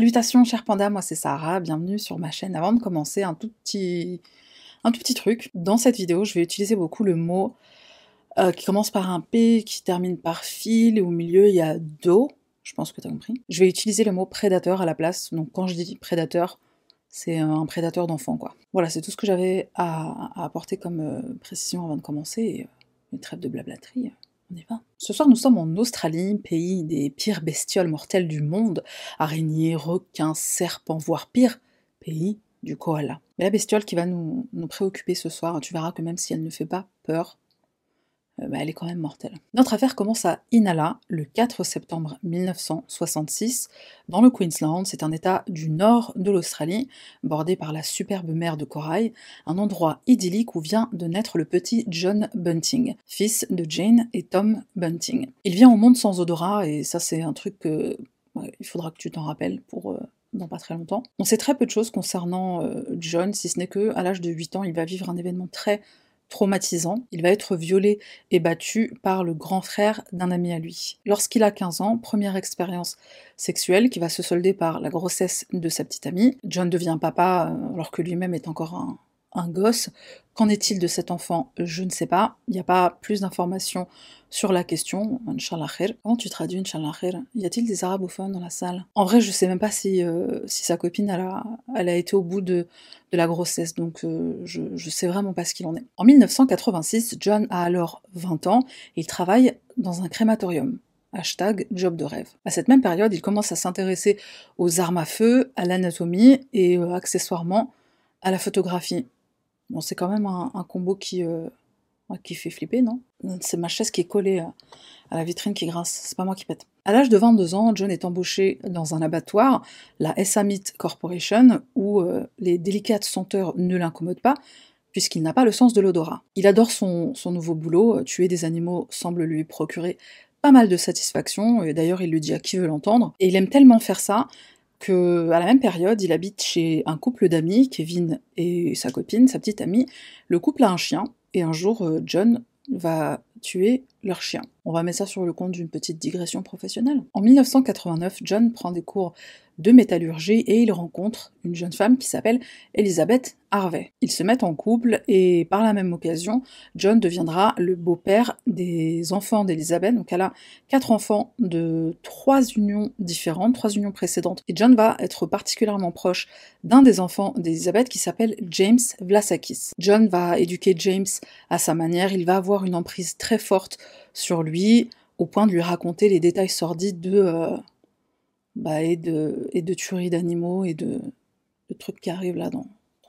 Salutations chers pandas, moi c'est Sarah, bienvenue sur ma chaîne. Avant de commencer, un tout petit, un tout petit truc. Dans cette vidéo, je vais utiliser beaucoup le mot euh, qui commence par un P, qui termine par fil, et au milieu il y a do, je pense que tu as compris. Je vais utiliser le mot prédateur à la place, donc quand je dis prédateur, c'est un prédateur d'enfant quoi. Voilà, c'est tout ce que j'avais à, apporter comme euh, précision avant de commencer, euh, une trêve de blablaterie. Ce soir, nous sommes en Australie, pays des pires bestioles mortelles du monde. Araignées, requins, serpents, voire pire, pays du koala. Mais la bestiole qui va nous, nous préoccuper ce soir, tu verras que même si elle ne fait pas peur, bah, elle est quand même mortelle. Notre affaire commence à Inala le 4 septembre 1966, dans le Queensland. C'est un état du nord de l'Australie, bordé par la superbe mer de corail, un endroit idyllique où vient de naître le petit John Bunting, fils de Jane et Tom Bunting. Il vient au monde sans odorat, et ça c'est un truc que faudra que tu t'en rappelles pour... Euh, dans pas très longtemps. On sait très peu de choses concernant euh, John, si ce n'est que à l'âge de 8 ans, il va vivre un événement très traumatisant. Il va être violé et battu par le grand frère d'un ami à lui. Lorsqu'il a 15 ans, première expérience sexuelle qui va se solder par la grossesse de sa petite amie. John devient papa euh, alors que lui-même est encore un, un gosse. Qu'en est-il de cet enfant? Je ne sais pas. Il n'y a pas plus d'informations sur la question. Inch'Allah Comment tu traduis Inch'Allah Y a-t-il des arabophones dans la salle? En vrai, je sais même pas si, euh, si sa copine elle a, elle a été au bout de, de la grossesse, donc euh, je, je sais vraiment pas ce qu'il en est. En 1986, John a alors 20 ans et il travaille dans un crématorium. Hashtag job de rêve. À cette même période, il commence à s'intéresser aux armes à feu, à l'anatomie et euh, accessoirement à la photographie. C'est quand même un, combo qui, euh, qui fait flipper, non? C'est ma chaise qui est collée à, la vitrine qui grince, c'est pas moi qui pète. À l'âge de 22 ans, John est embauché dans un abattoir, la Essamit Corporation, où euh, les délicates senteurs ne l'incommodent pas, puisqu'il n'a pas le sens de l'odorat. Il adore son, son nouveau boulot, tuer des animaux semble lui procurer pas mal de satisfaction, et d'ailleurs il le dit à qui veut l'entendre, et il aime tellement faire ça que à la même période, il habite chez un couple d'amis, Kevin et sa copine, sa petite amie. Le couple a un chien, et un jour, euh, John va tuer leur chien. On va mettre ça sur le compte d'une petite digression professionnelle. En 1989, John prend des cours de métallurgie et il rencontre une jeune femme qui s'appelle Elizabeth Harvey. Ils se mettent en couple et par la même occasion, John deviendra le beau-père des enfants d'Elizabeth. Donc elle a quatre enfants de trois unions différentes, trois unions précédentes. Et John va être particulièrement proche d'un des enfants d'Elizabeth qui s'appelle James Vlasakis. John va éduquer James à sa manière, il va avoir une emprise très forte sur lui au point de lui raconter les détails sordides de... Euh, bah, et, de, et de tueries d'animaux et de, trucs qui arrivent là dans,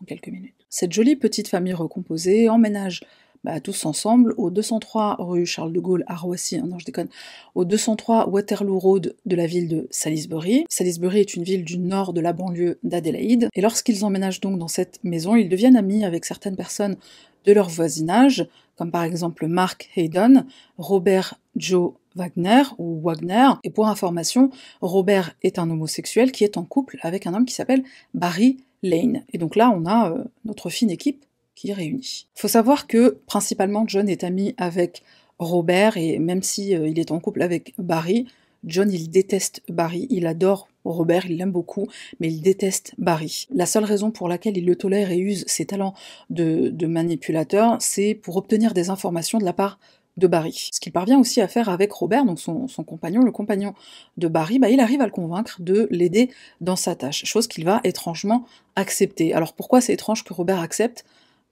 quelques minutes. Cette jolie petite famille recomposée emménage bah, tous ensemble au 203 rue Charles de Gaulle à Roissy, hein, non je déconne, au 203 Waterloo Road de la ville de Salisbury. Salisbury est une ville du nord de la banlieue d'Adélaïde, et lorsqu'ils emménagent donc dans cette maison, ils deviennent amis avec certaines personnes de leur voisinage, comme par exemple Mark Hayden, Robert Joe Wagner ou Wagner. Et pour information, Robert est un homosexuel qui est en couple avec un homme qui s'appelle Barry Lane. Et donc là, on a euh, notre fine équipe qui. Faut savoir que principalement John est ami avec Robert et même si euh, il est en couple avec Barry, John il déteste Barry, il adore Robert, il l'aime beaucoup, mais il déteste Barry. La seule raison pour laquelle il le tolère et use ses talents de, de manipulateur, c'est pour obtenir des informations de la part de Barry. Ce qu'il parvient aussi à faire avec Robert, donc son, compagnon, le compagnon de Barry, bah, il arrive à le convaincre de l'aider dans sa tâche, chose qu'il va étrangement accepter. Alors pourquoi c'est étrange que Robert accepte?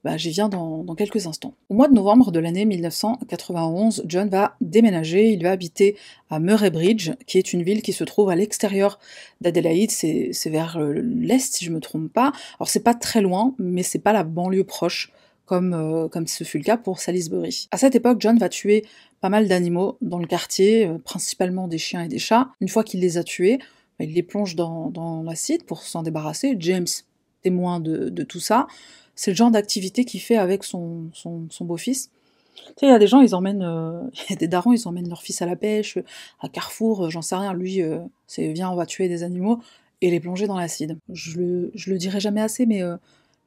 Bah, J'y viens dans, quelques instants. Au mois de novembre de l'année 1991, John va déménager, il va habiter à Murray Bridge, qui est une ville qui se trouve à l'extérieur d'Adélaïde, c'est vers l'est si je me trompe pas. Alors c'est pas très loin, mais c'est pas la banlieue proche comme, euh, comme ce fut le cas pour Salisbury. À cette époque, John va tuer pas mal d'animaux dans le quartier, euh, principalement des chiens et des chats. Une fois qu'il les a tués, bah, il les plonge dans, dans l'acide pour s'en débarrasser. James, témoin de, tout ça, c'est le genre d'activité qu'il fait avec son, son, beau-fils. Tu sais, il y a des gens, ils emmènent, euh, y a des darons, ils emmènent leur fils à la pêche, à Carrefour, j'en sais rien. Lui, c'est viens, on va tuer des animaux et les plonger dans l'acide. Je le, je le dirai jamais assez, mais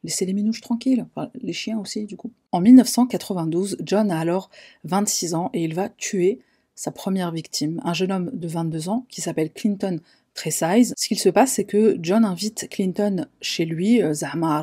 Laissez les minouches tranquilles, les chiens aussi du coup. En 1992, John a alors 26 ans et il va tuer sa première victime, un jeune homme de 22 ans qui s'appelle Clinton size. Ce qu'il se passe, c'est que John invite Clinton chez lui, euh, Zahma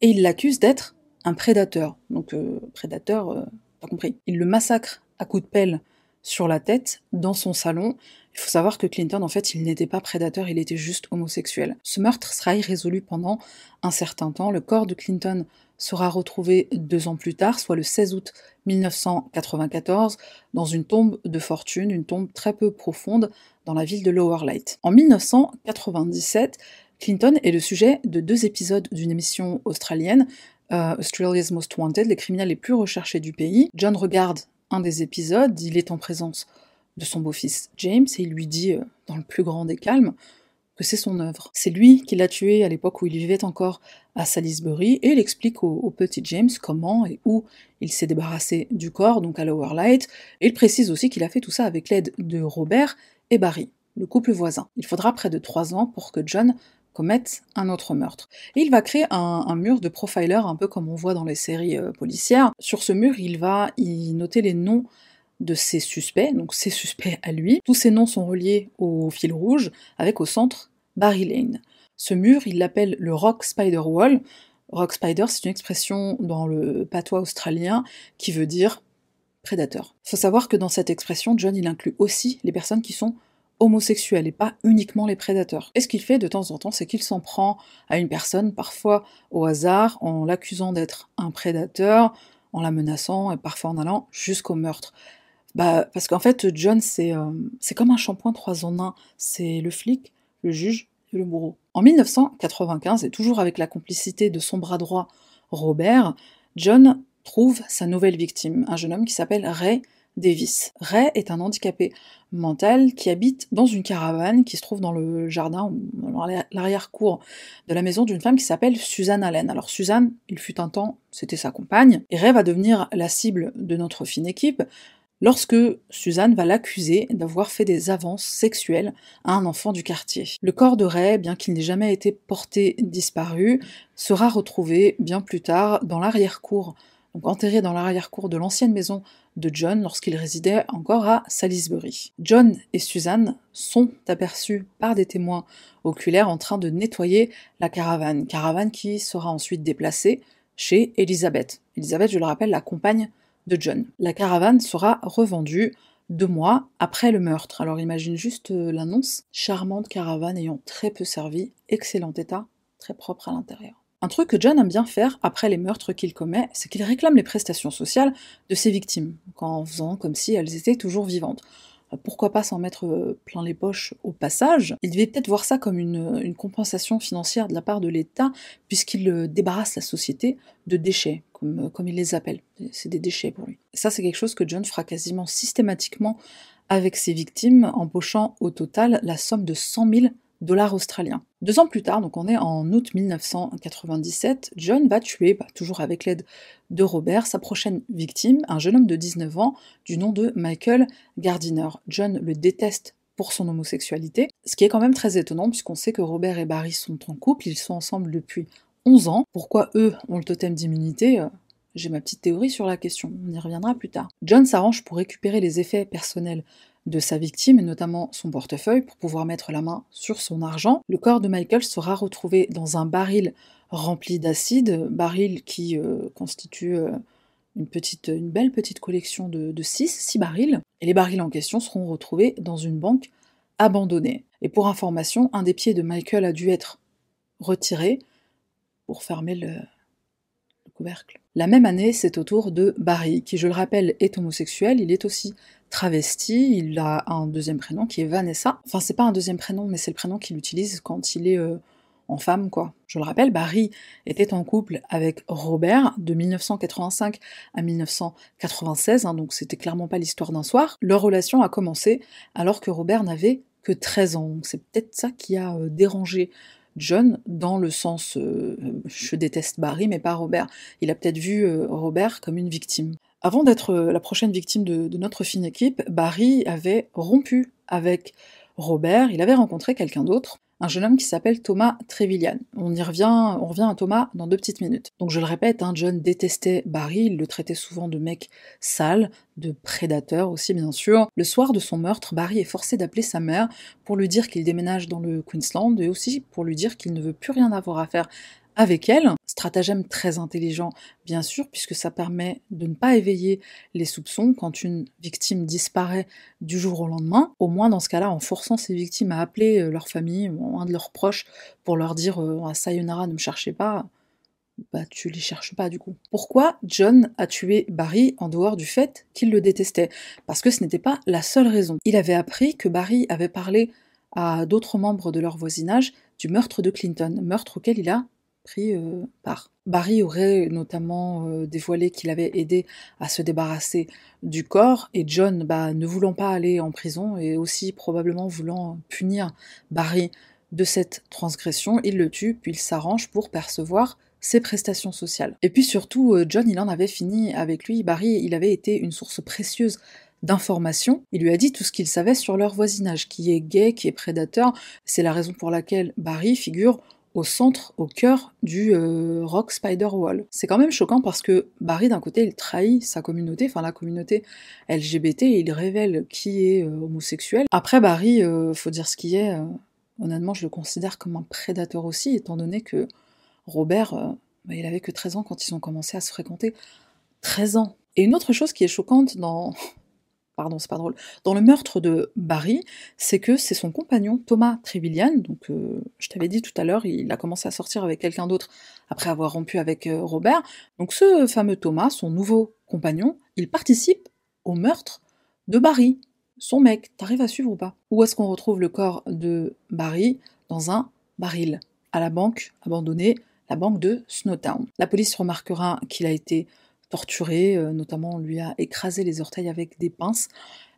et il l'accuse d'être un prédateur. Donc, euh, prédateur, euh, pas compris. Il le massacre à coups de pelle sur la tête dans son salon. Il faut savoir que Clinton, en fait, il n'était pas prédateur, il était juste homosexuel. Ce meurtre sera irrésolu pendant un certain temps. Le corps de Clinton sera retrouvé deux ans plus tard, soit le 16 août 1994, dans une tombe de fortune, une tombe très peu profonde dans la ville de Lower Light. En 1997, Clinton est le sujet de deux épisodes d'une émission australienne, euh, Australia's Most Wanted, les criminels les plus recherchés du pays. John regarde un des épisodes, il est en présence de son beau-fils James et il lui dit, euh, dans le plus grand des calmes, que c'est son œuvre. C'est lui qui l'a tué à l'époque où il vivait encore à Salisbury et il explique au, petit James comment et où il s'est débarrassé du corps, donc à Lower Light, il précise aussi qu'il a fait tout ça avec l'aide de Robert et Barry, le couple voisin. Il faudra près de trois ans pour que John commette un autre meurtre. Et il va créer un, mur de profiler, un peu comme on voit dans les séries euh, policières. Sur ce mur, il va y noter les noms de ses suspects, donc ses suspects à lui. Tous ces noms sont reliés au fil rouge, avec au centre Barry Lane. Ce mur, il l'appelle le Rock Spider Wall. Rock Spider, c'est une expression dans le patois australien qui veut dire prédateur. Il faut savoir que dans cette expression, John il inclut aussi les personnes qui sont homosexuels et pas uniquement les prédateurs. Et ce qu'il fait de temps en temps, c'est qu'il s'en prend à une personne, parfois au hasard, en l'accusant d'être un prédateur, en la menaçant et parfois en allant jusqu'au meurtre. Bah, parce qu'en fait, John, c'est euh, comme un shampoing trois en un. C'est le flic, le juge et le bourreau. En 1995, et toujours avec la complicité de son bras droit, Robert, John trouve sa nouvelle victime, un jeune homme qui s'appelle Ray Davis. Ray est un handicapé mental qui habite dans une caravane qui se trouve dans le jardin, dans l'arrière-cour de la maison d'une femme qui s'appelle Suzanne Allen. Alors Suzanne, il fut un temps, c'était sa compagne, et Ray va devenir la cible de notre fine équipe lorsque Suzanne va l'accuser d'avoir fait des avances sexuelles à un enfant du quartier. Le corps de Ray, bien qu'il n'ait jamais été porté disparu, sera retrouvé bien plus tard dans l'arrière-cour, donc enterré dans l'arrière-cour de l'ancienne maison de John lorsqu'il résidait encore à Salisbury. John et Suzanne sont aperçus par des témoins oculaires en train de nettoyer la caravane, caravane qui sera ensuite déplacée chez Elizabeth. Elizabeth, je le rappelle, la compagne de John. La caravane sera revendue deux mois après le meurtre. Alors imagine juste euh, l'annonce. Charmante caravane ayant très peu servi, excellent état, très propre à l'intérieur. Un truc que John aime bien faire après les meurtres qu'il commet, c'est qu'il réclame les prestations sociales de ses victimes, en faisant comme si elles étaient toujours vivantes. Euh, pourquoi pas s'en mettre euh, plein les poches au passage? Il devait peut-être voir ça comme une, compensation financière de la part de l'État, puisqu'il euh, débarrasse la société de déchets, comme, comme il les appelle. C'est des déchets pour lui. ça, c'est quelque chose que John fera quasiment systématiquement avec ses victimes, empochant au total la somme de 100 000 dollars australiens. Deux ans plus tard, donc on est en août 1997, John va tuer, bah, toujours avec l'aide de Robert, sa prochaine victime, un jeune homme de 19 ans du nom de Michael Gardiner. John le déteste pour son homosexualité, ce qui est quand même très étonnant puisqu'on sait que Robert et Barry sont en couple, ils sont ensemble depuis 11 ans. Pourquoi eux ont le totem d'immunité? Euh, J'ai ma petite théorie sur la question, on y reviendra plus tard. John s'arrange pour récupérer les effets personnels de sa victime, et notamment son portefeuille, pour pouvoir mettre la main sur son argent. Le corps de Michael sera retrouvé dans un baril rempli d'acide, baril qui euh, constitue euh, une, belle petite collection de 6 barils. Et les barils en question seront retrouvés dans une banque abandonnée. Et pour information, un des pieds de Michael a dû être retiré pour fermer le couvercle. La même année, c'est au tour de Barry, qui, je le rappelle, est homosexuel. Il est aussi travesti. Il a un deuxième prénom qui est Vanessa. Enfin, c'est pas un deuxième prénom, mais c'est le prénom qu'il utilise quand il est euh, en femme, quoi. Je le rappelle, Barry était en couple avec Robert de 1985 à 1996, hein, donc c'était clairement pas l'histoire d'un soir. Leur relation a commencé alors que Robert n'avait que 13 ans. C'est peut-être ça qui a euh, dérangé John dans le sens euh, je déteste Barry mais pas Robert. Il a peut-être vu Robert comme une victime. Avant d'être euh, la prochaine victime de, notre fine équipe, Barry avait rompu avec Robert, il avait rencontré quelqu'un d'autre, un jeune homme qui s'appelle Thomas Trevillian. On y revient, on revient à Thomas dans deux petites minutes. Donc je le répète, hein, John détestait Barry, il le traitait souvent de mec sale, de prédateur aussi bien sûr. Le soir de son meurtre, Barry est forcé d'appeler sa mère pour lui dire qu'il déménage dans le Queensland et aussi pour lui dire qu'il ne veut plus rien avoir à faire avec elle. Stratagème très intelligent, bien sûr, puisque ça permet de ne pas éveiller les soupçons quand une victime disparaît du jour au lendemain. Au moins, dans ce cas-là, en forçant ces victimes à appeler euh, leur famille ou un de leurs proches pour leur dire euh, ah, Sayonara, ne me cherchez pas, bah tu les cherches pas du coup. Pourquoi John a tué Barry en dehors du fait qu'il le détestait? Parce que ce n'était pas la seule raison. Il avait appris que Barry avait parlé à d'autres membres de leur voisinage du meurtre de Clinton, meurtre auquel il a pris euh, part. Barry aurait notamment euh, dévoilé qu'il avait aidé à se débarrasser du corps, et John, bah, ne voulant pas aller en prison, et aussi probablement voulant punir Barry de cette transgression, il le tue, puis il s'arrange pour percevoir ses prestations sociales. Et puis surtout, euh, John, il en avait fini avec lui, Barry, il avait été une source précieuse d'informations. Il lui a dit tout ce qu'il savait sur leur voisinage, qui est gay, qui est prédateur. C'est la raison pour laquelle Barry figure au centre, au cœur du euh, Rock Spider Wall. C'est quand même choquant parce que Barry, d'un côté, il trahit sa communauté, enfin la communauté LGBT, il révèle qui est euh, homosexuel. Après, Barry, euh, faut dire ce qui est, honnêtement, je le considère comme un prédateur aussi, étant donné que Robert, bah, il avait que 13 ans quand ils ont commencé à se fréquenter. 13 ans. Et une autre chose qui est choquante dans, pardon, c'est pas drôle, dans le meurtre de Barry, c'est que c'est son compagnon Thomas Trevillian, donc euh, je t'avais dit tout à l'heure, il a commencé à sortir avec quelqu'un d'autre après avoir rompu avec euh, Robert. Donc ce fameux Thomas, son nouveau compagnon, il participe au meurtre de Barry, son mec. T'arrives à suivre ou pas? Où est-ce qu'on retrouve le corps de Barry? Dans un baril, à la banque abandonnée, la banque de Snowtown. La police remarquera qu'il a été torturé, euh, notamment on lui a écrasé les orteils avec des pinces.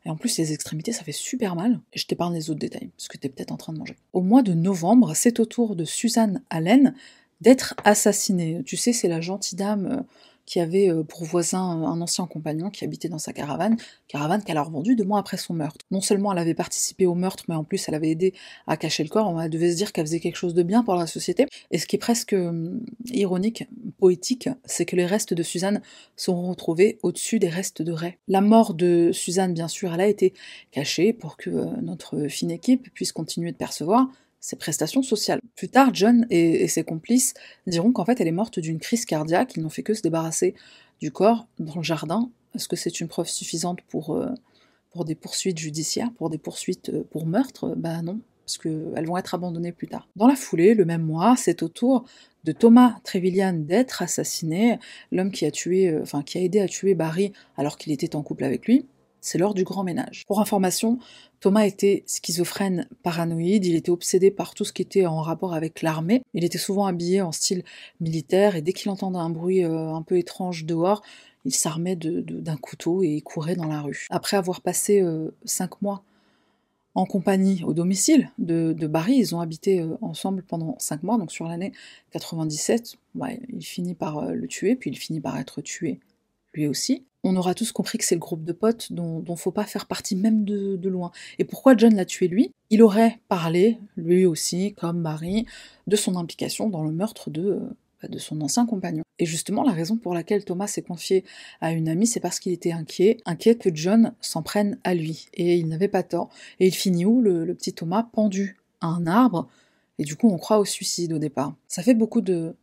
Et en plus, les extrémités, ça fait super mal. Et je t'épargne les autres détails, parce que t'es peut-être en train de manger. Au mois de novembre, c'est au tour de Suzanne Allen d'être assassinée. Tu sais, c'est la gentille dame euh, qui avait euh, pour voisin un ancien compagnon qui habitait dans sa caravane, caravane qu'elle a revendue deux mois après son meurtre. Non seulement elle avait participé au meurtre, mais en plus elle avait aidé à cacher le corps, on devait se dire qu'elle faisait quelque chose de bien pour la société. Et ce qui est presque hum, ironique, poétique, c'est que les restes de Suzanne seront retrouvés au-dessus des restes de Ray. La mort de Suzanne, bien sûr, elle a été cachée pour que euh, notre fine équipe puisse continuer de percevoir ses prestations sociales. Plus tard, John et, ses complices diront qu'en fait elle est morte d'une crise cardiaque, ils n'ont fait que se débarrasser du corps dans le jardin. Est-ce que c'est une preuve suffisante pour, euh, pour des poursuites judiciaires, pour des poursuites euh, pour meurtre Ben non, parce qu'elles vont être abandonnées plus tard. Dans la foulée, le même mois, c'est au tour de Thomas Trevillian d'être assassiné, l'homme qui a tué, euh, qui a aidé à tuer Barry alors qu'il était en couple avec lui c'est l'heure du grand ménage. Pour information, Thomas était schizophrène paranoïde, il était obsédé par tout ce qui était en rapport avec l'armée, il était souvent habillé en style militaire et dès qu'il entendait un bruit euh, un peu étrange dehors, il s'armait d'un couteau et courait dans la rue. Après avoir passé euh, cinq mois en compagnie au domicile de, Barry, ils ont habité euh, ensemble pendant cinq mois, donc sur l'année 97, il finit par le tuer, puis il finit par être tué aussi on aura tous compris que c'est le groupe de potes dont, dont faut pas faire partie même de, loin. Et pourquoi John l'a tué lui? Il aurait parlé, lui aussi, comme Marie, de son implication dans le meurtre de, bah, de son ancien compagnon. Et justement, la raison pour laquelle Thomas s'est confié à une amie, c'est parce qu'il était inquiet, inquiet que John s'en prenne à lui. Et il n'avait pas tort. Et il finit où, le, le petit Thomas? Pendu à un arbre. Et du coup, on croit au suicide au départ. Ça fait beaucoup de,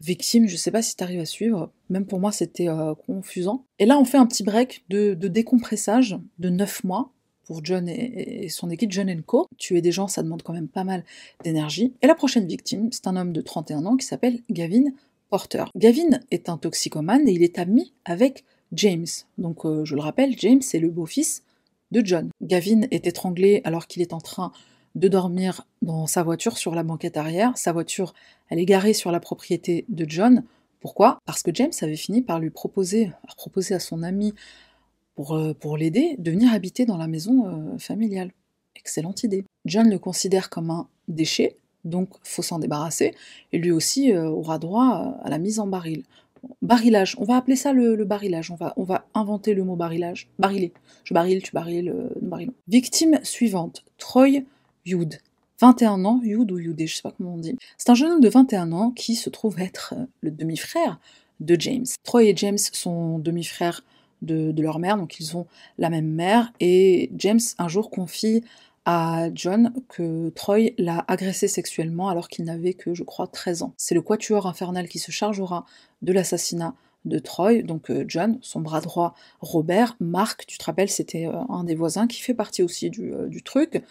victime, je sais pas si tu arrives à suivre, même pour moi c'était euh, confusant. Et là on fait un petit break de, décompressage de 9 mois pour John et, son équipe John Co. Tuer des gens ça demande quand même pas mal d'énergie. Et la prochaine victime, c'est un homme de 31 ans qui s'appelle Gavin Porter. Gavin est un toxicomane et il est ami avec James. Donc euh, je le rappelle, James est le beau-fils de John. Gavin est étranglé alors qu'il est en train de dormir dans sa voiture sur la banquette arrière. Sa voiture, elle est garée sur la propriété de John. Pourquoi? Parce que James avait fini par lui proposer, proposer à son ami pour, euh, pour l'aider de venir habiter dans la maison euh, familiale. Excellente idée. John le considère comme un déchet, donc faut s'en débarrasser, et lui aussi euh, aura droit à la mise en baril. Barilage, on va appeler ça le, barilage, on va, inventer le mot barilage. Barilé. Je barille, tu barilles, nous barilons. Victime suivante, Troy Youd, 21 ans, Yud ou Yudé, je sais pas comment on dit. C'est un jeune homme de 21 ans qui se trouve être euh, le demi-frère de James. Troy et James sont demi-frères de, leur mère, donc ils ont la même mère, et James un jour confie à John que Troy l'a agressé sexuellement alors qu'il n'avait que, je crois, 13 ans. C'est le quatuor infernal qui se chargera de l'assassinat de Troy, donc euh, John, son bras droit Robert, Mark, tu te rappelles, c'était euh, un des voisins qui fait partie aussi du, truc,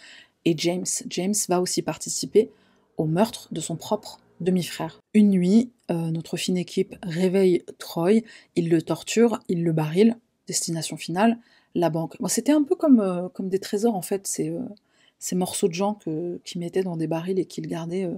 et James. James va aussi participer au meurtre de son propre demi-frère. Une nuit, notre fine équipe réveille Troy, il le torture, il le barille, destination finale, la banque. C'était un peu comme, comme des trésors en fait, ces, ces morceaux de gens que, qui mettaient dans des barils et qu'ils gardaient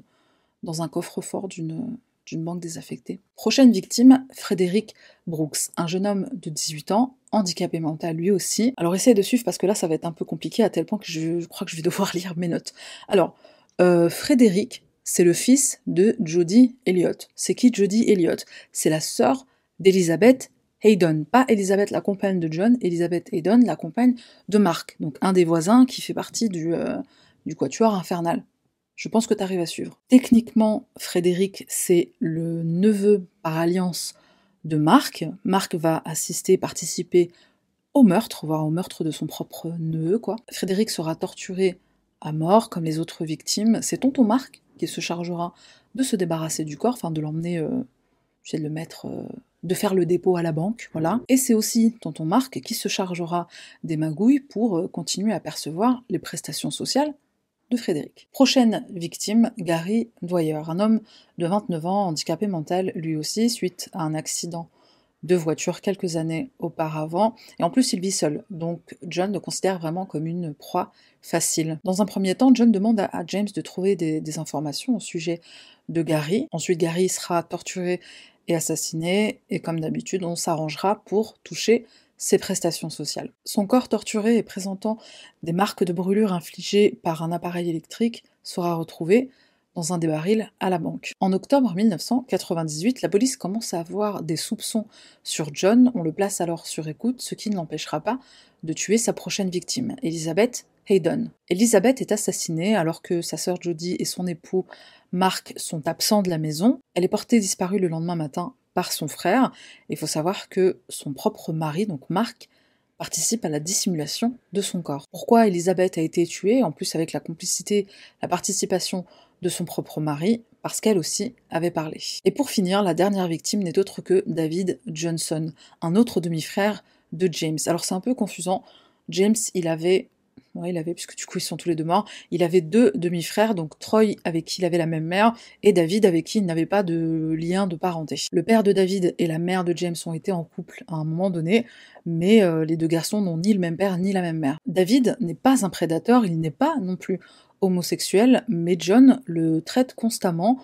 dans un coffre-fort d'une d'une banque désaffectée. Prochaine victime, Frédéric Brooks, un jeune homme de 18 ans, handicapé mental lui aussi. Alors essayez de suivre parce que là ça va être un peu compliqué à tel point que je, crois que je vais devoir lire mes notes. Alors, euh, Frédéric, c'est le fils de Jodie Elliott. C'est qui Jodie Elliott? C'est la sœur d'Elizabeth Hayden, pas Elizabeth la compagne de John, Elizabeth Hayden la compagne de Mark, donc un des voisins qui fait partie du, euh, du quatuor infernal. Je pense que tu arrives à suivre. Techniquement, Frédéric, c'est le neveu par alliance de Marc. Marc va assister, participer au meurtre, voire au meurtre de son propre neveu, quoi. Frédéric sera torturé à mort, comme les autres victimes. C'est tonton Marc qui se chargera de se débarrasser du corps, enfin de l'emmener, euh, de le mettre, euh, de faire le dépôt à la banque, voilà. Et c'est aussi tonton Marc qui se chargera des magouilles pour euh, continuer à percevoir les prestations sociales de Frédéric. Prochaine victime, Gary Dwyer, un homme de 29 ans, handicapé mental lui aussi, suite à un accident de voiture quelques années auparavant, et en plus il vit seul, donc John le considère vraiment comme une proie facile. Dans un premier temps, John demande à, James de trouver des, des informations au sujet de Gary. Ensuite, Gary sera torturé et assassiné, et comme d'habitude, on s'arrangera pour toucher ses prestations sociales. Son corps torturé et présentant des marques de brûlure infligées par un appareil électrique sera retrouvé dans un des barils à la banque. En octobre 1998, la police commence à avoir des soupçons sur John, on le place alors sur écoute, ce qui ne l'empêchera pas de tuer sa prochaine victime, Elizabeth Hayden. Elizabeth est assassinée alors que sa sœur Jodie et son époux Mark sont absents de la maison. Elle est portée disparue le lendemain matin par son frère. Il faut savoir que son propre mari, donc Marc, participe à la dissimulation de son corps. Pourquoi Elisabeth a été tuée, en plus avec la complicité, la participation de son propre mari, parce qu'elle aussi avait parlé. Et pour finir, la dernière victime n'est autre que David Johnson, un autre demi-frère de James. Alors c'est un peu confusant. James, il avait Il avait, puisque du coup ils sont tous les deux morts, il avait deux demi-frères, donc Troy avec qui il avait la même mère, et David avec qui il n'avait pas de lien de parenté. Le père de David et la mère de James ont été en couple à un moment donné, mais euh, les deux garçons n'ont ni le même père ni la même mère. David n'est pas un prédateur, il n'est pas non plus homosexuel, mais John le traite constamment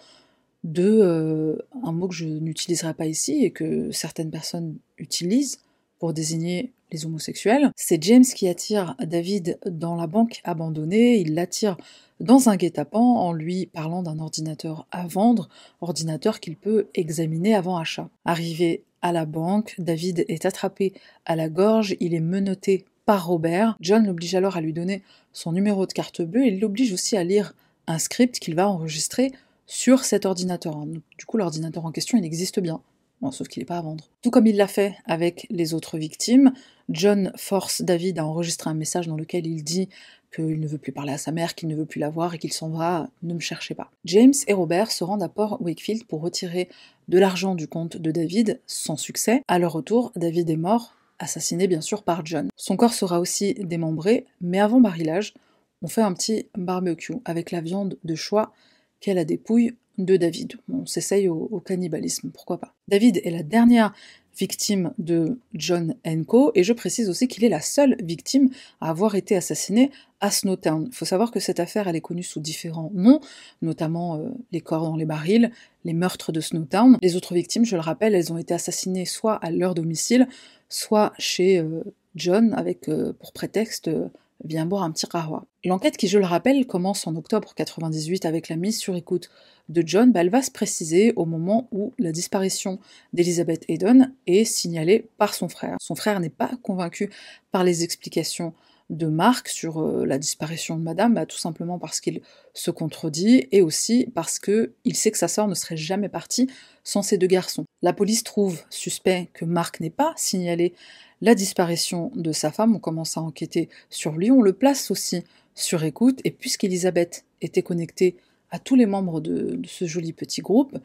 de euh, un mot que je n'utiliserai pas ici et que certaines personnes utilisent pour désigner les homosexuels. C'est James qui attire David dans la banque abandonnée, il l'attire dans un guet-apens en lui parlant d'un ordinateur à vendre, ordinateur qu'il peut examiner avant achat. Arrivé à la banque, David est attrapé à la gorge, il est menotté par Robert. John l'oblige alors à lui donner son numéro de carte bleue et il l'oblige aussi à lire un script qu'il va enregistrer sur cet ordinateur. Du coup, l'ordinateur en question, il existe bien sauf qu'il n'est pas à vendre. Tout comme il l'a fait avec les autres victimes, John force David à enregistrer un message dans lequel il dit qu'il ne veut plus parler à sa mère, qu'il ne veut plus la voir et qu'il s'en va, ne me cherchez pas. James et Robert se rendent à Port Wakefield pour retirer de l'argent du compte de David, sans succès. À leur retour, David est mort, assassiné bien sûr par John. Son corps sera aussi démembré, mais avant barillage, on fait un petit barbecue avec la viande de choix qu'elle a dépouille de David. On s'essaye au, cannibalisme, pourquoi pas. David est la dernière victime de John Enco, et je précise aussi qu'il est la seule victime à avoir été assassiné à Snowtown. Il faut savoir que cette affaire, elle est connue sous différents noms, notamment euh, les corps dans les barils, les meurtres de Snowtown. Les autres victimes, je le rappelle, elles ont été assassinées soit à leur domicile, soit chez euh, John, avec euh, pour prétexte vient boire un petit rawa. L'enquête qui, je le rappelle, commence en octobre 98 avec la mise sur écoute de John, elle va se préciser au moment où la disparition d'Elizabeth Hayden est signalée par son frère. Son frère n'est pas convaincu par les explications de Marc sur euh, la disparition de Madame, bah, tout simplement parce qu'il se contredit et aussi parce que il sait que sa sœur ne serait jamais partie sans ces deux garçons. La police trouve suspect que Marc n'ait pas signalé la disparition de sa femme, on commence à enquêter sur lui, on le place aussi sur écoute, et puisqu'Elisabeth était connectée à tous les membres de, de ce joli petit groupe,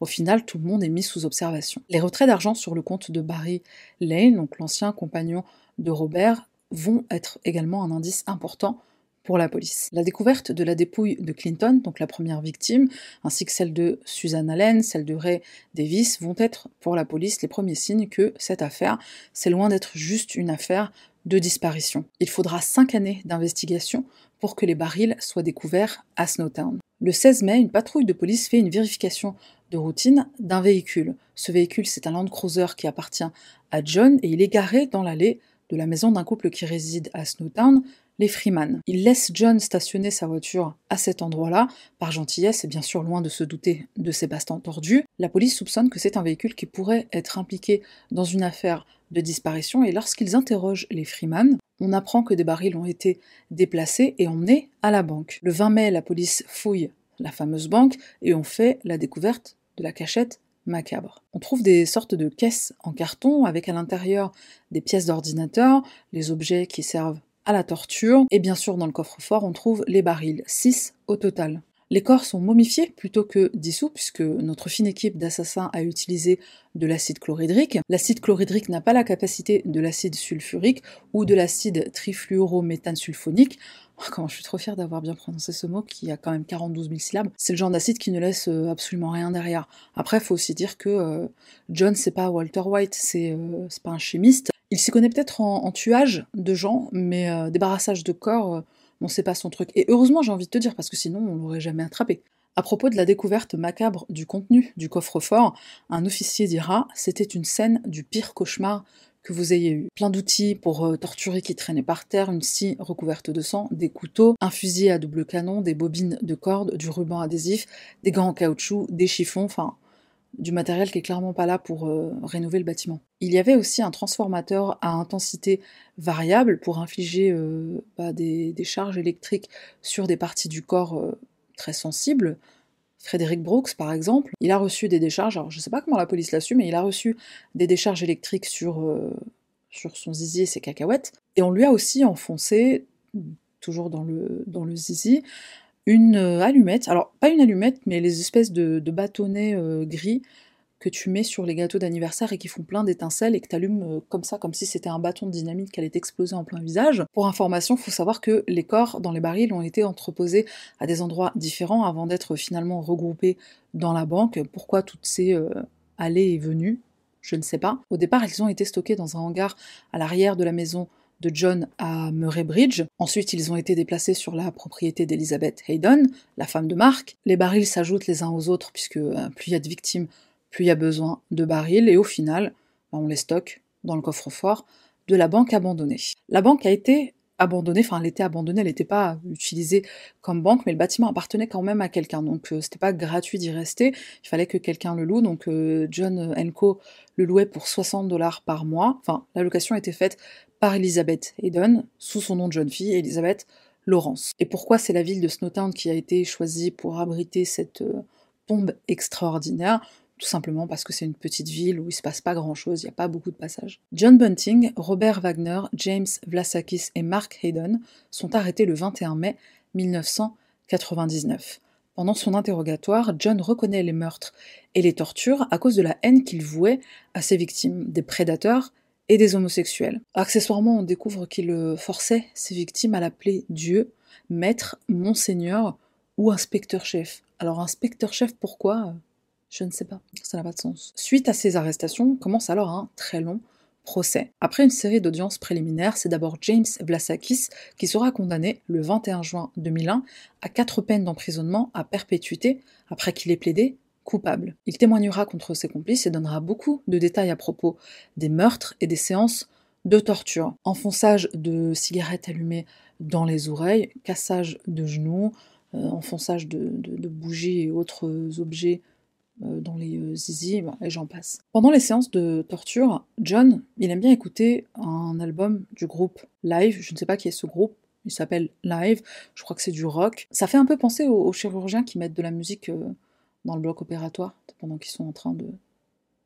au final, tout le monde est mis sous observation. Les retraits d'argent sur le compte de Barry Lane, donc l'ancien compagnon de Robert, vont être également un indice important pour la police. La découverte de la dépouille de Clinton, donc la première victime, ainsi que celle de Susan Allen, celle de Ray Davis, vont être pour la police les premiers signes que cette affaire, c'est loin d'être juste une affaire de disparition. Il faudra cinq années d'investigation pour que les barils soient découverts à Snowtown. Le 16 mai, une patrouille de police fait une vérification de routine d'un véhicule. Ce véhicule, c'est un Land Cruiser qui appartient à John et il est garé dans l'allée de la maison d'un couple qui réside à Snowtown, les Freeman. Il laisse John stationner sa voiture à cet endroit-là, par gentillesse et bien sûr loin de se douter de ses bastons tordus. La police soupçonne que c'est un véhicule qui pourrait être impliqué dans une affaire de disparition et lorsqu'ils interrogent les Freeman, on apprend que des barils ont été déplacés et emmenés à la banque. Le 20 mai, la police fouille la fameuse banque et on fait la découverte de la cachette macabre. On trouve des sortes de caisses en carton avec à l'intérieur des pièces d'ordinateur, les objets qui servent à la torture, et bien sûr dans le coffre-fort on trouve les barils, 6 au total. Les corps sont momifiés plutôt que dissous, puisque notre fine équipe d'assassins a utilisé de l'acide chlorhydrique. L'acide chlorhydrique n'a pas la capacité de l'acide sulfurique ou de l'acide trifluorométhane sulfonique. Oh, comment je suis trop fière d'avoir bien prononcé ce mot qui a quand même 42 000 syllabes. C'est le genre d'acide qui ne laisse euh, absolument rien derrière. Après, il faut aussi dire que euh, John, c'est pas Walter White, c'est euh, pas un chimiste. Il s'y connaît peut-être en, tuage de gens, mais débarrassage de corps, bon, c'est pas son truc. Et heureusement, j'ai envie de te dire, parce que sinon, on l'aurait jamais attrapé. À propos de la découverte macabre du contenu du coffre-fort, un officier dira C'était une scène du pire cauchemar que vous ayez eu. Plein d'outils pour euh, torturer qui traînaient par terre, une scie recouverte de sang, des couteaux, un fusil à double canon, des bobines de corde, du ruban adhésif, des gants en caoutchouc, des chiffons, enfin du matériel qui est clairement pas là pour euh, rénover le bâtiment. Il y avait aussi un transformateur à intensité variable pour infliger euh, bah, des, charges électriques sur des parties du corps très sensibles, Frédéric Brooks, par exemple, il a reçu des décharges, alors je sais pas comment la police l'a su, mais il a reçu des décharges électriques sur, euh, sur son zizi et ses cacahuètes, et on lui a aussi enfoncé, toujours dans le, dans le zizi, une euh, allumette, alors pas une allumette, mais les espèces de, bâtonnets euh, gris que tu mets sur les gâteaux d'anniversaire et qui font plein d'étincelles et que tu allumes euh, comme ça, comme si c'était un bâton de dynamite qui allait t'exploser en plein visage. Pour information, faut savoir que les corps dans les barils ont été entreposés à des endroits différents avant d'être finalement regroupés dans la banque. Pourquoi toutes ces allées et venues? Je ne sais pas. Au départ, ils ont été stockés dans un hangar à l'arrière de la maison de John à Murray Bridge. Ensuite, ils ont été déplacés sur la propriété d'Elizabeth Hayden, la femme de Mark. Les barils s'ajoutent les uns aux autres puisque euh, plus il y a de victimes, plus il y a besoin de barils, et au final, bah, on les stocke dans le coffre-fort de la banque abandonnée. La banque a été abandonnée, enfin elle était abandonnée, elle n'était pas utilisée comme banque, mais le bâtiment appartenait quand même à quelqu'un, donc euh, c'était pas gratuit d'y rester, il fallait que quelqu'un le loue, donc euh, John Enco le louait pour 60 dollars par mois, enfin la location était faite par Elizabeth Hayden, sous son nom de jeune fille, Elizabeth Lawrence. Et pourquoi c'est la ville de Snowtown qui a été choisie pour abriter cette euh, tombe extraordinaire? Tout simplement parce que c'est une petite ville où il se passe pas grand chose, il n'y a pas beaucoup de passages. John Bunting, Robert Wagner, James Vlasakis et Mark Hayden sont arrêtés le 21 mai 1999. Pendant son interrogatoire, John reconnaît les meurtres et les tortures à cause de la haine qu'il vouait à ses victimes, des prédateurs et des homosexuels. Accessoirement, on découvre qu'il forçait ses victimes à l'appeler Dieu, Maître, Monseigneur ou Inspecteur-chef. Alors inspecteur-chef, pourquoi? Je ne sais pas, ça n'a pas de sens. Suite à ces arrestations, commence alors un très long procès. Après une série d'audiences préliminaires, c'est d'abord James Vlasakis qui sera condamné le 21 juin 2001 à quatre peines d'emprisonnement à perpétuité après qu'il ait plaidé coupable. Il témoignera contre ses complices et donnera beaucoup de détails à propos des meurtres et des séances de torture. Enfonçage de cigarettes allumées dans les oreilles, cassage de genoux, euh, enfonçage de, bougies et autres objets euh, dans les euh, zizi, et j'en passe. Pendant les séances de torture, John, il aime bien écouter un album du groupe Live, je ne sais pas qui est ce groupe, il s'appelle Live, je crois que c'est du rock. Ça fait un peu penser aux, chirurgiens qui mettent de la musique dans le bloc opératoire pendant qu'ils sont en train de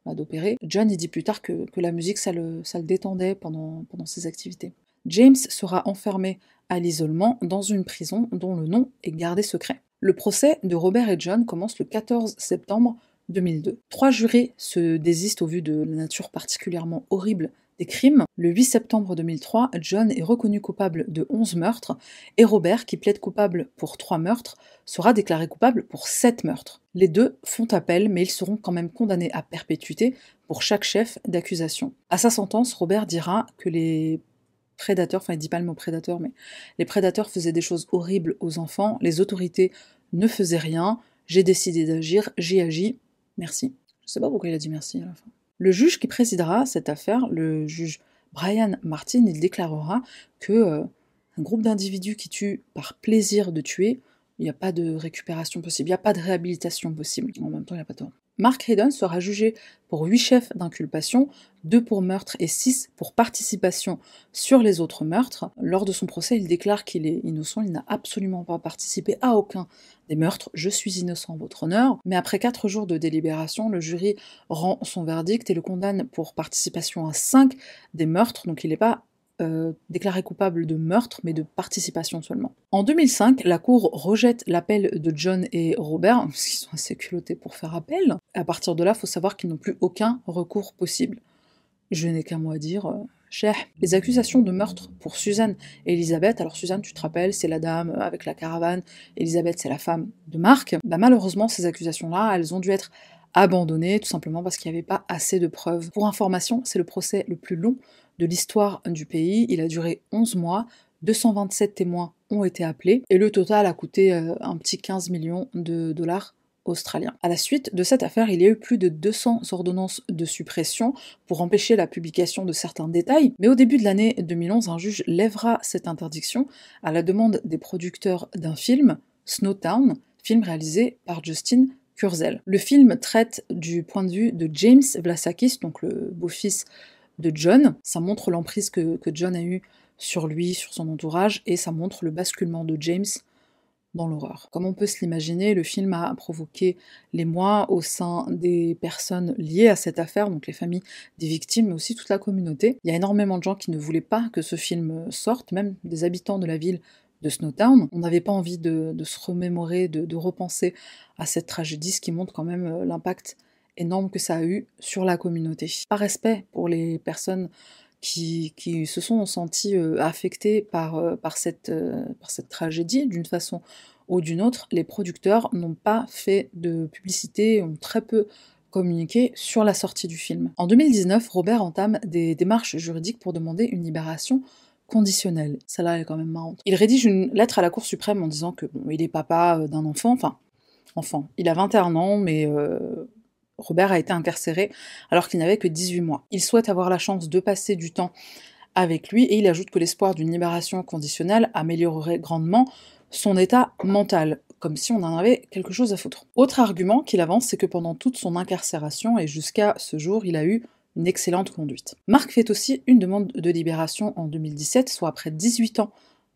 bah, d'opérer. John il dit plus tard que, la musique ça le, détendait pendant, pendant ses activités. James sera enfermé à l'isolement dans une prison dont le nom est gardé secret. Le procès de Robert et John commence le 14 septembre 2002. Trois jurés se désistent au vu de la nature particulièrement horrible des crimes. Le 8 septembre 2003, John est reconnu coupable de 11 meurtres et Robert, qui plaide coupable pour 3 meurtres, sera déclaré coupable pour 7 meurtres. Les deux font appel, mais ils seront quand même condamnés à perpétuité pour chaque chef d'accusation. À sa sentence, Robert dira que les prédateurs, enfin il dit pas le mot prédateur, mais les prédateurs faisaient des choses horribles aux enfants, les autorités ne faisaient rien, j'ai décidé d'agir, j'ai agi, merci. Je sais pas pourquoi il a dit merci à la fin. Le juge qui présidera cette affaire, le juge Brian Martin, il déclarera que euh, un groupe d'individus qui tuent par plaisir de tuer, il n'y a pas de récupération possible, il n'y a pas de réhabilitation possible. En même temps, il n'y a pas de Mark Hayden sera jugé pour 8 chefs d'inculpation, 2 pour meurtre et 6 pour participation sur les autres meurtres. Lors de son procès, il déclare qu'il est innocent, il n'a absolument pas participé à aucun des meurtres. Je suis innocent, votre honneur. Mais après 4 jours de délibération, le jury rend son verdict et le condamne pour participation à 5 des meurtres, donc il n'est pas euh, déclaré coupable de meurtre, mais de participation seulement. En 2005, la Cour rejette l'appel de John et Robert, parce qu'ils sont assez culottés pour faire appel. À partir de là, il faut savoir qu'ils n'ont plus aucun recours possible. Je n'ai qu'un mot à dire. Euh, cher. Les accusations de meurtre pour Suzanne et Elisabeth, alors Suzanne, tu te rappelles, c'est la dame avec la caravane, Elisabeth, c'est la femme de Marc. Bah, malheureusement, ces accusations-là, elles ont dû être abandonnées, tout simplement parce qu'il n'y avait pas assez de preuves. Pour information, c'est le procès le plus long de l'histoire du pays. Il a duré 11 mois, 227 témoins ont été appelés, et le total a coûté euh, un petit 15 millions de dollars australiens. À la suite de cette affaire, il y a eu plus de 200 ordonnances de suppression pour empêcher la publication de certains détails, mais au début de l'année 2011, un juge lèvera cette interdiction à la demande des producteurs d'un film, Snowtown, film réalisé par Justin Kurzel. Le film traite du point de vue de James Vlasakis, donc le beau-fils de John. Ça montre l'emprise que, John a eue sur lui, sur son entourage, et ça montre le basculement de James dans l'horreur. Comme on peut se l'imaginer, le film a provoqué l'émoi au sein des personnes liées à cette affaire, donc les familles des victimes, mais aussi toute la communauté. Il y a énormément de gens qui ne voulaient pas que ce film sorte, même des habitants de la ville de Snowtown. On n'avait pas envie de, se remémorer, de, de, repenser à cette tragédie, ce qui montre quand même euh, l'impact énorme que ça a eu sur la communauté. Par respect pour les personnes qui, se sont senties euh, affectées par, euh, par, cette, euh, par cette tragédie d'une façon ou d'une autre, les producteurs n'ont pas fait de publicité, ont très peu communiqué sur la sortie du film. En 2019, Robert entame des démarches juridiques pour demander une libération conditionnelle. Celle-là est quand même marrante. Il rédige une lettre à la Cour suprême en disant que bon, il est papa d'un enfant, enfin enfant. Il a 21 ans, mais Robert a été incarcéré alors qu'il n'avait que 18 mois. Il souhaite avoir la chance de passer du temps avec lui et il ajoute que l'espoir d'une libération conditionnelle améliorerait grandement son état mental, comme si on en avait quelque chose à foutre. Autre argument qu'il avance, c'est que pendant toute son incarcération et jusqu'à ce jour, il a eu une excellente conduite. Marc fait aussi une demande de libération en 2017, soit après 18 ans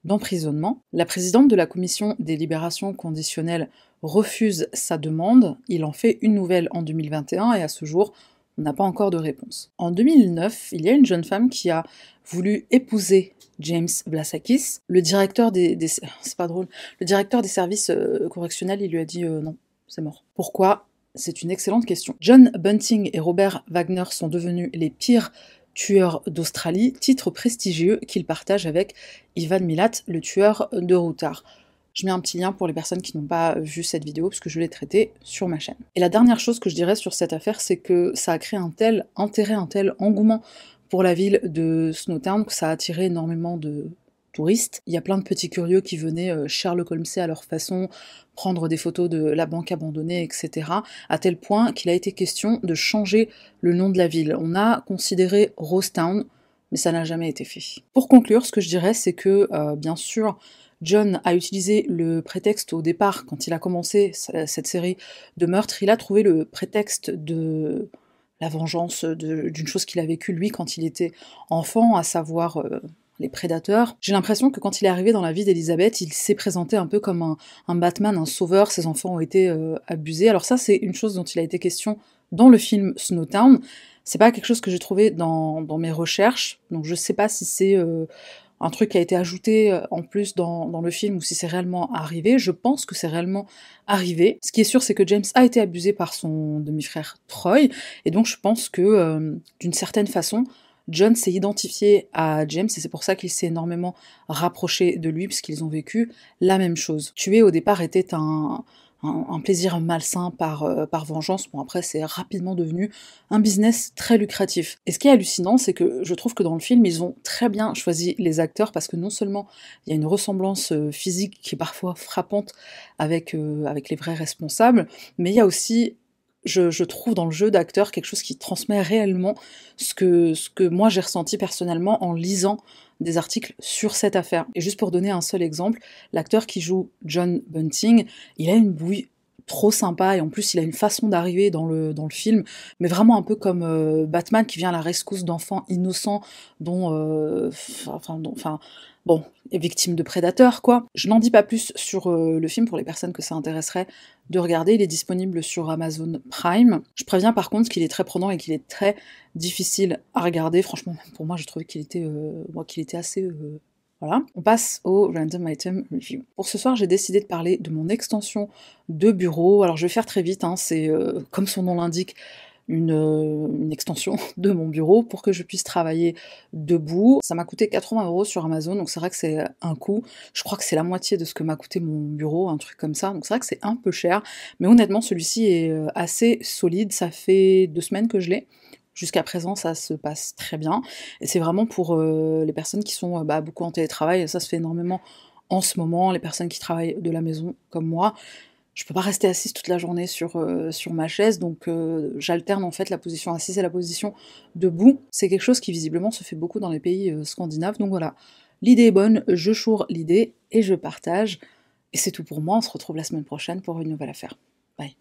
d'emprisonnement. La présidente de la commission des libérations conditionnelles refuse sa demande, il en fait une nouvelle en 2021 et à ce jour, on n'a pas encore de réponse. En 2009, il y a une jeune femme qui a voulu épouser James Vlasakis. Le directeur des, services euh, correctionnels, il lui a dit euh, non, c'est mort. Pourquoi? C'est une excellente question. John Bunting et Robert Wagner sont devenus les pires tueurs d'Australie, titre prestigieux qu'il partage avec Ivan Milat, le tueur de Routard. Je mets un petit lien pour les personnes qui n'ont pas vu cette vidéo, puisque je l'ai traitée sur ma chaîne. Et la dernière chose que je dirais sur cette affaire, c'est que ça a créé un tel intérêt, un tel engouement pour la ville de Snowtown que ça a attiré énormément de touristes. Il y a plein de petits curieux qui venaient euh, Sherlock Holmes à leur façon, prendre des photos de la banque abandonnée, etc. À tel point qu'il a été question de changer le nom de la ville. On a considéré Rosetown, mais ça n'a jamais été fait. Pour conclure, ce que je dirais, c'est que, euh, bien sûr, John a utilisé le prétexte au départ, quand il a commencé cette série de meurtres, il a trouvé le prétexte de la vengeance d'une chose qu'il a vécue lui quand il était enfant, à savoir euh, les prédateurs. J'ai l'impression que quand il est arrivé dans la vie d'Elisabeth, il s'est présenté un peu comme un, Batman, un sauveur, ses enfants ont été euh, abusés. Alors ça, c'est une chose dont il a été question dans le film Snowtown. C'est pas quelque chose que j'ai trouvé dans, mes recherches, donc je sais pas si c'est euh, un truc qui a été ajouté euh, en plus dans, le film ou si c'est réellement arrivé. Je pense que c'est réellement arrivé. Ce qui est sûr, c'est que James a été abusé par son demi-frère Troy, et donc je pense que euh, d'une certaine façon, John s'est identifié à James et c'est pour ça qu'il s'est énormément rapproché de lui puisqu'ils ont vécu la même chose. Tuer au départ était un, un, plaisir malsain par, euh, par vengeance. Bon, après, c'est rapidement devenu un business très lucratif. Et ce qui est hallucinant, c'est que je trouve que dans le film, ils ont très bien choisi les acteurs parce que non seulement il y a une ressemblance euh, physique qui est parfois frappante avec, euh, avec les vrais responsables, mais il y a aussi je, trouve dans le jeu d'acteur quelque chose qui transmet réellement ce que, moi j'ai ressenti personnellement en lisant des articles sur cette affaire. Et juste pour donner un seul exemple, l'acteur qui joue John Bunting, il a une bouille trop sympa et en plus il a une façon d'arriver dans le, film, mais vraiment un peu comme euh, Batman qui vient à la rescousse d'enfants innocents dont, euh, enfin, bon, victime de prédateurs, quoi. Je n'en dis pas plus sur euh, le film pour les personnes que ça intéresserait de regarder. Il est disponible sur Amazon Prime. Je préviens par contre qu'il est très prenant et qu'il est très difficile à regarder. Franchement, pour moi, je trouvais qu'il était, euh, moi, qu'il était assez. Euh, voilà. On passe au Random Item Review. Pour ce soir, j'ai décidé de parler de mon extension de bureau. Alors, je vais faire très vite, hein, c'est comme son nom l'indique, euh, une, extension de mon bureau pour que je puisse travailler debout. Ça m'a coûté 80 euros sur Amazon, donc c'est vrai que c'est un coût. Je crois que c'est la moitié de ce que m'a coûté mon bureau, un truc comme ça. Donc c'est vrai que c'est un peu cher, mais honnêtement celui-ci est euh, assez solide. Ça fait deux semaines que je l'ai. Jusqu'à présent, ça se passe très bien. Et c'est vraiment pour euh, les personnes qui sont bah, beaucoup en télétravail. Ça se fait énormément en ce moment. Les personnes qui travaillent de la maison, comme moi je peux pas rester assise toute la journée sur, euh, ma chaise, donc euh, j'alterne en fait la position assise et la position debout. C'est quelque chose qui visiblement se fait beaucoup dans les pays euh, scandinaves, donc voilà. L'idée est bonne, je choure l'idée et je partage. Et c'est tout pour moi, on se retrouve la semaine prochaine pour une nouvelle affaire. Bye.